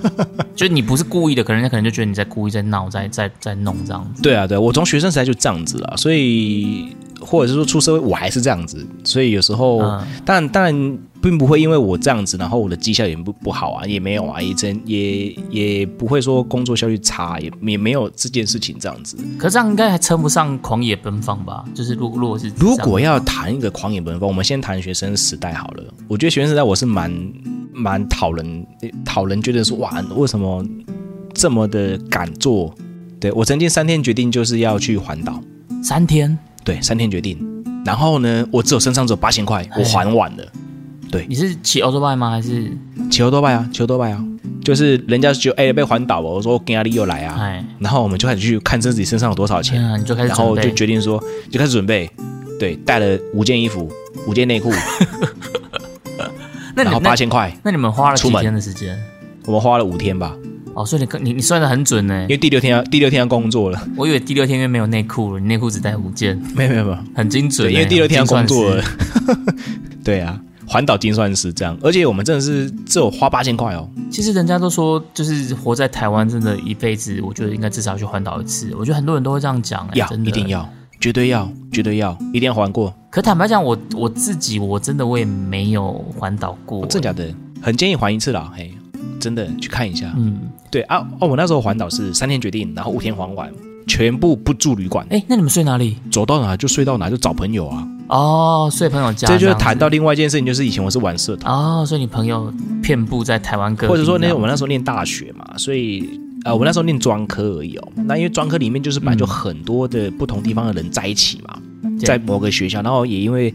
就你不是故意的，可能人家可能就觉得你在故意在闹，在在在弄这样子。对啊，对我从学生时代就这样子了，所以或者是说出社会我还是这样子，所以有时候，但当然。并不会因为我这样子，然后我的绩效也不不好啊，也没有啊，也真也也不会说工作效率差，也也没有这件事情这样子。可这样应该还称不上狂野奔放吧？就是如如果是如果要谈一个狂野奔放，我们先谈学生时代好了。我觉得学生时代我是蛮蛮讨人讨人觉得说哇，为什么这么的敢做？对我曾经三天决定就是要去环岛，三天对三天决定，然后呢，我只有身上只有八千块，我还完了。对，你是骑欧多拜吗？还是骑欧多拜啊？骑欧多拜啊？就是人家就哎被环岛哦，我说跟阿力又来啊，然后我们就开始去看自己身上有多少钱，你就开始，然后就决定说就开始准备，对，带了五件衣服，五件内裤，那然后八千块，那你们花了几天的时间？我们花了五天吧。哦，所以你你你算的很准呢，因为第六天要第六天要工作了。我以为第六天因为没有内裤了，你内裤只带五件，没有没有没有，很精准，因为第六天要工作了。对啊。环岛精算师这样，而且我们真的是只有花八千块哦。其实人家都说，就是活在台湾，真的一辈子，我觉得应该至少去环岛一次。我觉得很多人都会这样讲，要一定要，绝对要，绝对要，一定要环过。可坦白讲，我我自己我真的我也没有环岛过，真假的，很建议环一次啦，嘿，真的去看一下。嗯，对啊，哦，我那时候环岛是三天决定，然后五天环完，全部不住旅馆，哎，那你们睡哪里？走到哪就睡到哪，就找朋友啊。哦，所以朋友家，这就是谈到另外一件事情，就是以前我是玩社团，哦，所以你朋友遍布在台湾各地，或者说那我们那时时候念大学嘛，所以呃，我那时候念专科而已哦。那因为专科里面就是本来就很多的不同地方的人在一起嘛，对在某个学校，然后也因为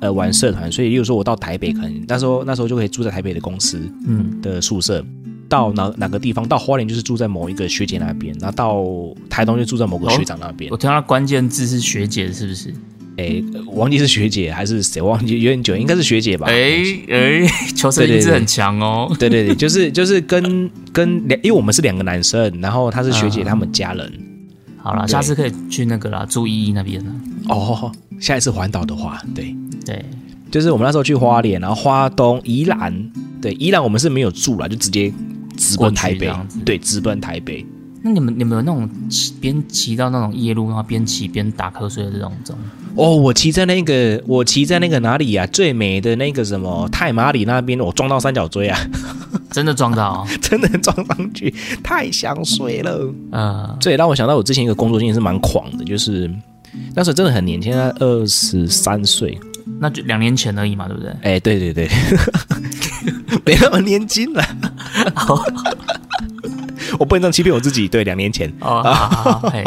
呃玩社团，所以例如说我到台北，可能那时候那时候就可以住在台北的公司嗯，的宿舍。到哪哪个地方，到花莲就是住在某一个学姐那边，然后到台东就住在某个学长那边我。听到关键字是学姐，是不是？哎、我忘记是学姐还是谁，我忘记有点久，应该是学姐吧。哎哎，求生意志很强哦。对对对，就是就是跟 跟两，因为我们是两个男生，然后她是学姐嗯他们家人。好了，下次可以去那个啦，住依依那边了。哦，下一次环岛的话，对，对，就是我们那时候去花莲，然后花东、宜兰，对，宜兰我们是没有住了，就直接直奔台北对，直奔台北。那你们你们有那种骑边骑到那种夜路，然后边骑边打瞌睡的这种这种？哦，我骑在那个，我骑在那个哪里啊？最美的那个什么泰马里那边，我撞到三角锥啊，真的撞到、哦？真的撞上去，太想睡了。呃，这也让我想到我之前一个工作经验是蛮狂的，就是那时候真的很年轻，二十三岁。那就两年前而已嘛，对不对？哎，对对对，没那么年轻了。我不能这样欺骗我自己。对，两年前，哦，好好好，嘿，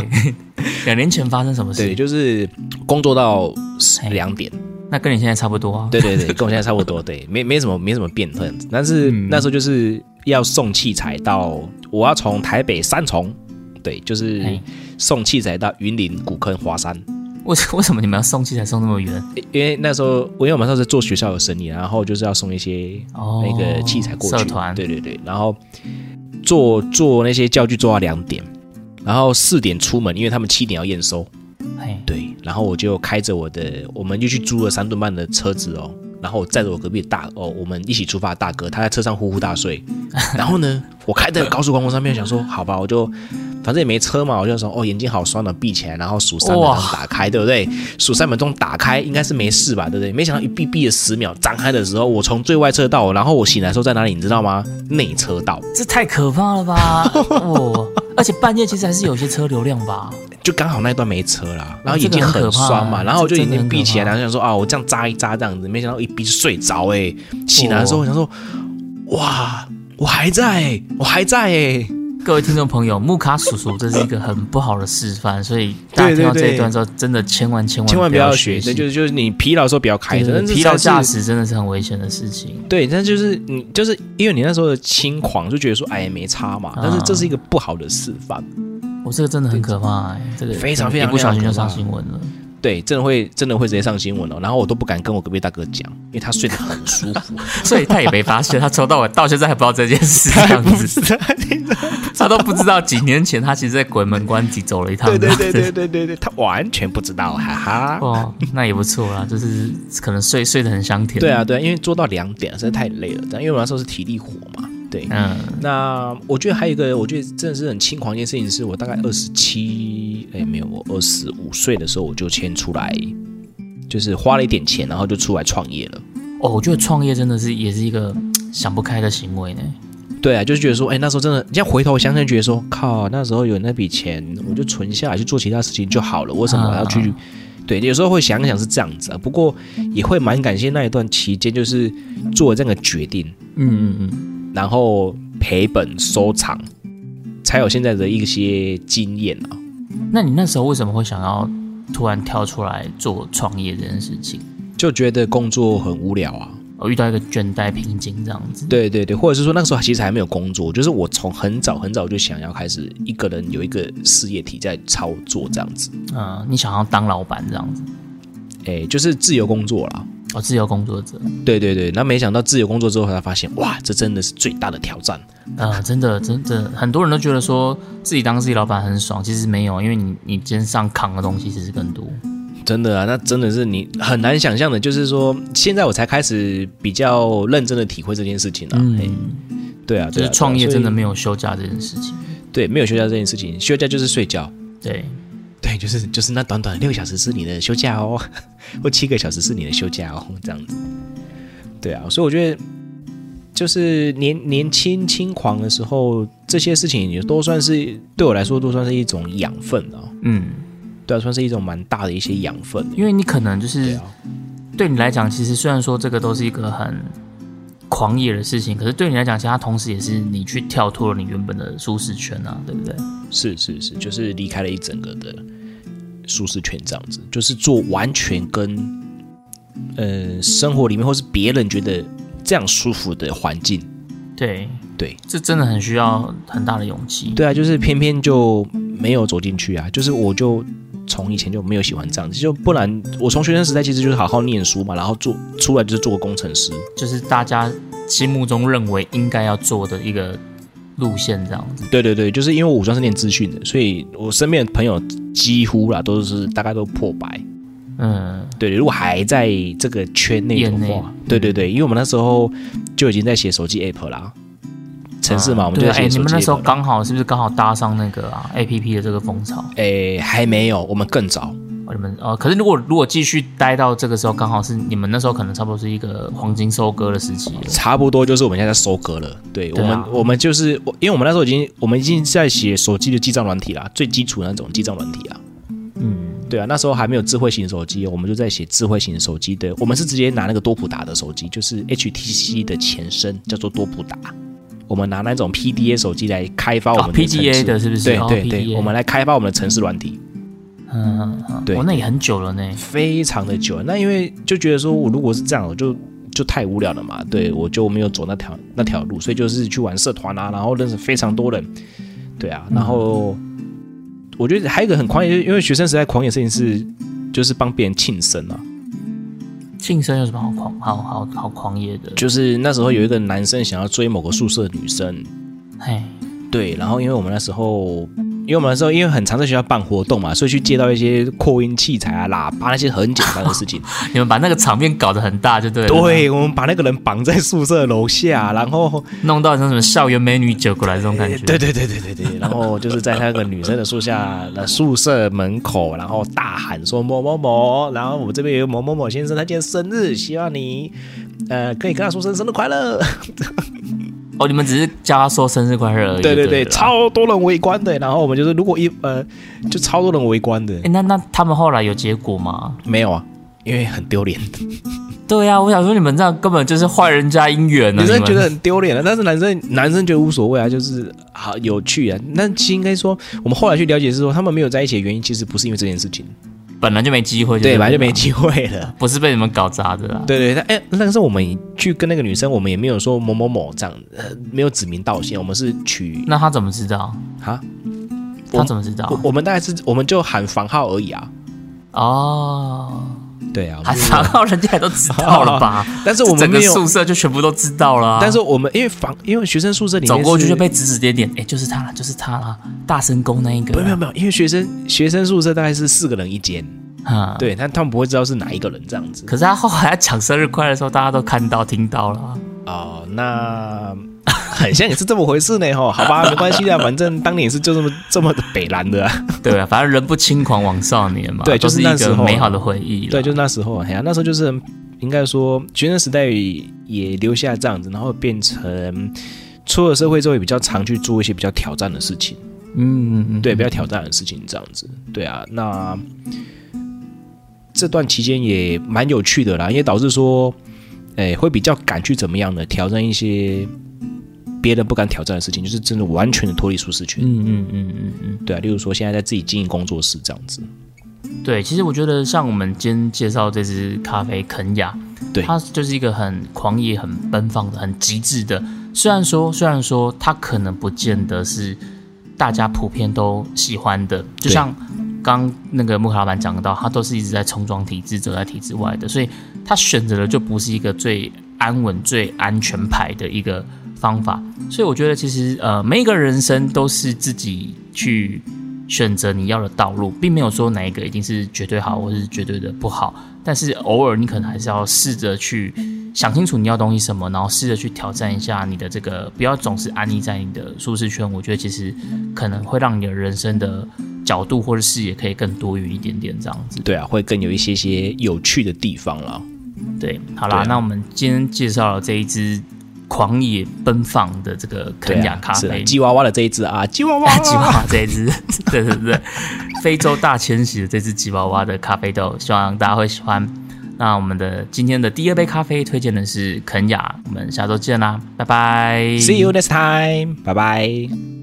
两年前发生什么事对，事？就是工作到嘿两点。那跟你现在差不多啊。对对对，跟我现在差不多。对，没没什么没什么变这样子。但是嗯那时候就是要送器材到，我要从台北三重，对，就是送器材到云林古坑华山。为为什么你们要送器材送那么远？因为那时候，因为我们那时候是做学校的生意，然后就是要送一些哦，那个器材过去，社团对对对，然后做做那些教具做到两点，然后四点出门，因为他们七点要验收，嘿，对，然后我就开着我的，我们就去租了三吨半的车子哦，然后我载着我隔壁的大哦，我们一起出发的大哥，他在车上呼呼大睡，然后呢，我开在高速公路上面，想说好吧，我就反正也没车嘛，我就说哦，眼睛好酸的，闭起来，然后数三秒钟打开，对不对？数三秒钟打开应该是没事吧，对不对？没想到一闭闭了十秒，张开的时候，我从最外车道，然后我醒来的时候在哪里，你知道吗？内车道，这太可怕了吧！哦，而且半夜其实还是有些车流量吧。就刚好那段没车啦，然后眼睛很酸嘛，欸然后我就眼睛闭起来，怕然后想说啊，我这样扎一扎这样子，没想到一闭就睡着哎、醒来的时候我想说，哇，我还在、欸，我还在哎、各位听众朋友，木卡叔叔这是一个很不好的示范，所以大家听到这一段之后，真的千万千万千万不要要学，习对，就是就是你疲劳的时候不要开车，疲劳驾驶。真的是很危险的事情。对，但就是你就是因为你那时候的轻狂，就觉得说哎没差嘛，但是这是一个不好的示范，我这个真的很可怕、欸，这个非常非常一不小心就上新闻了。对，真的会真的会直接上新闻哦。然后我都不敢跟我隔壁大哥讲，因为他睡得很舒服，所以他也没发现，他从头到我到现在还不知道这件事，这样子，他都不知道几年前他其实在鬼门关己走了一趟。对对对对对对对，他完全不知道，哈哈。哦，那也不错啦，就是可能睡睡得很香甜。对啊，对啊，因为做到两点实在太累了，但因为我那时候是体力活嘛，对。嗯，那我觉得还有一个，我觉得真的是很轻狂一件事情，是我大概二十七，哎，没有，我二十五岁的时候我就先出来，就是花了一点钱，然后就出来创业了。哦，我觉得创业真的是也是一个 想不开的行为呢。对啊，就是觉得说，哎，那时候真的，你现在回头想想，觉得说，靠，那时候有那笔钱，我就存下来去做其他事情就好了，为什么我要去？嗯对，有时候会想想是这样子啊，不过也会蛮感谢那一段期间，就是做了这样的决定，嗯嗯嗯，然后赔本收藏，才有现在的一些经验啊。那你那时候为什么会想要突然跳出来做创业这件事情？就觉得工作很无聊啊。我遇到一个倦怠瓶颈这样子。对对对，或者是说那个时候其实还没有工作，就是我从很早很早就想要开始一个人有一个事业体在操作这样子，嗯，你想要当老板这样子？哎，就是自由工作啦。哦，自由工作者。对对对，那没想到自由工作之后才发现，哇，这真的是最大的挑战。呃，真的，真的，很多人都觉得说自己当自己老板很爽，其实没有，因为你你肩上扛的东西其实更多。真的啊，那真的是你很难想象的，就是说现在我才开始比较认真的体会这件事情啊。嗯，对啊，对啊就是创业真的没有休假这件事情。对没有休假这件事情，休假就是睡觉。对，对，就是就是那短短的六个小时是你的休假哦，或七个小时是你的休假哦，这样子。对啊，所以我觉得就是年年轻轻狂的时候，这些事情也都算是对我来说都算是一种养分啊，嗯，对啊，算是一种蛮大的一些养分。因为你可能就是对你来讲，其实虽然说这个都是一个很狂野的事情，可是对你来讲，其实它同时也是你去跳脱了你原本的舒适圈啊，对不对？是是是，就是离开了一整个的舒适圈，这样子，就是做完全跟呃生活里面或是别人觉得这样舒服的环境。对，对这真的很需要很大的勇气。对啊，就是偏偏就没有走进去啊，就是我就从以前就没有喜欢这样子，就不然我从学生时代其实就是好好念书嘛，然后做出来就是做个工程师。就是大家心目中认为应该要做的一个路线，这样子。对对对，就是因为我武装是念资讯的，所以我身边的朋友几乎啦都是大概都破百。嗯，对，如果还在这个圈内的话，对对对，因为我们那时候就已经在写手机 app 啦，城市嘛，我们就对啊，哎，你们那时候。刚好是不是刚好搭上那个啊 A P P 的这个风潮？哎，还没有，我们更早。哦你们呃，可是如果如果继续待到这个时候，刚好是你们那时候可能差不多是一个黄金收割的时期了。差不多就是我们现在在收割了。对我们，我们就是我，因为我们那时候已经，我们已经在写手机的记账软体啦，最基础的那种记账软体啊。嗯，对啊，那时候还没有智慧型手机，我们就在写智慧型手机的。我们是直接拿那个多普达的手机，就是 HTC 的前身，叫做多普达。我们拿那种 PDA 手机来开发我哦们的城市 PDA 的是不是？哦对对对，我们来开发我们的城市软体，嗯嗯嗯，对哦，那也很久了呢。非常的久。那因为就觉得说我如果是这样，我就就太无聊了嘛。对我就没有走那条那条路，所以就是去玩社团啊，然后认识非常多人。对啊，然后我觉得还有一个很狂野，因为学生时代狂野事情是就是帮别人庆生啊。庆生有什么好狂、好好好狂野的？就是那时候有一个男生想要追某个宿舍的女生，嘿，对，然后因为我们那时候，因为我们那时候因为很常在学校办活动嘛，所以去借到一些扩音器材啊、喇叭那些很简单的事情。你们把那个场面搞得很大，就对了。，对，我们把那个人绑在宿舍楼下，然后，弄到像什么校园美女酒过来这种感觉。对对对对对对，然后就是在那个女生的宿下的宿舍门口，然后大喊说某某某，然后我们这边有某某某先生，他今天生日，希望你呃可以跟他说声生日快乐。哦，你们只是叫他说生日快乐而已。对对对，超多人围观的，然后我们就是如果一呃就超多人围观的，哎，那那他们后来有结果吗？没有啊，因为很丢脸。对呀、我想说你们这样根本就是坏人家姻缘呢、女生觉得很丢脸了，但是男生男生觉得无所谓啊，就是好有趣啊。那其实应该说，我们后来去了解是说，他们没有在一起的原因，其实不是因为这件事情，本来就没机会，对，本来就没机会了。不是被你们搞砸的啦。对对，但哎，那个是我们去跟那个女生，我们也没有说某某某这样，呃，没有指名道姓，我们是取那他怎么知道？啊，他怎么知道我？我们大概是我们就喊房号而已啊。哦，对啊，我还们就是房号人家也都知道了吧？但是我们整个，宿舍就全部都知道了、啊。但是我们因为房，因为学生宿舍里面走过去就被指指点点，哎，就是他了，就是他了，大神宫那一个。没有没有没有，因为学生学生宿舍大概是四个人一间，啊，。对，但他们不会知道是哪一个人这样子。可是他后来讲生日快乐的时候，大家都看到听到了啊。哦，那很像也是这么回事呢吼，好吧，没关系的，反正当年也是就这么这么的北蓝的、啊，对啊，反正人不轻狂枉少年嘛，对就是是那时候个美好的回忆。对，就是那时候，哎呀，那时候就是应该说学生时代也留下这样子，然后变成出了社会之后也比较常去做一些比较挑战的事情，嗯嗯嗯，对，比较挑战的事情这样子，对啊，那这段期间也蛮有趣的啦，也导致说，哎，会比较敢去怎么样的？挑战一些别人不敢挑战的事情，就是真的完全的脱离舒适圈。嗯嗯嗯嗯嗯，对啊，例如说现在在自己经营工作室这样子，对，其实我觉得像我们今天介绍这支咖啡肯雅，对它就是一个很狂野、很奔放的、很极致的。虽然说，虽然说它可能不见得是大家普遍都喜欢的，就像刚那个木卡老板讲到，他都是一直在冲撞体制、走在体制外的，所以他选择的就不是一个最安稳、最安全牌的一个方法。所以我觉得，其实呃，每一个人生都是自己去选择你要的道路，并没有说哪一个一定是绝对好，或是绝对的不好。但是偶尔你可能还是要试着去想清楚你要东西什么，然后试着去挑战一下你的这个，不要总是安逸在你的舒适圈。我觉得其实可能会让你的人生的角度或者视野可以更多元一点点，这样子。对啊，会更有一些些有趣的地方了。对，好啦，啊。那我们今天介绍了这一支狂野奔放的这个肯雅咖啡，吉娃娃的这一只啊，吉娃娃，吉娃娃这一只，对对对，非洲大迁徙的这只吉娃娃的咖啡豆，希望大家会喜欢。那我们的今天的第二杯咖啡推荐的是肯雅，我们下周见啦，拜拜，See you next time，拜拜。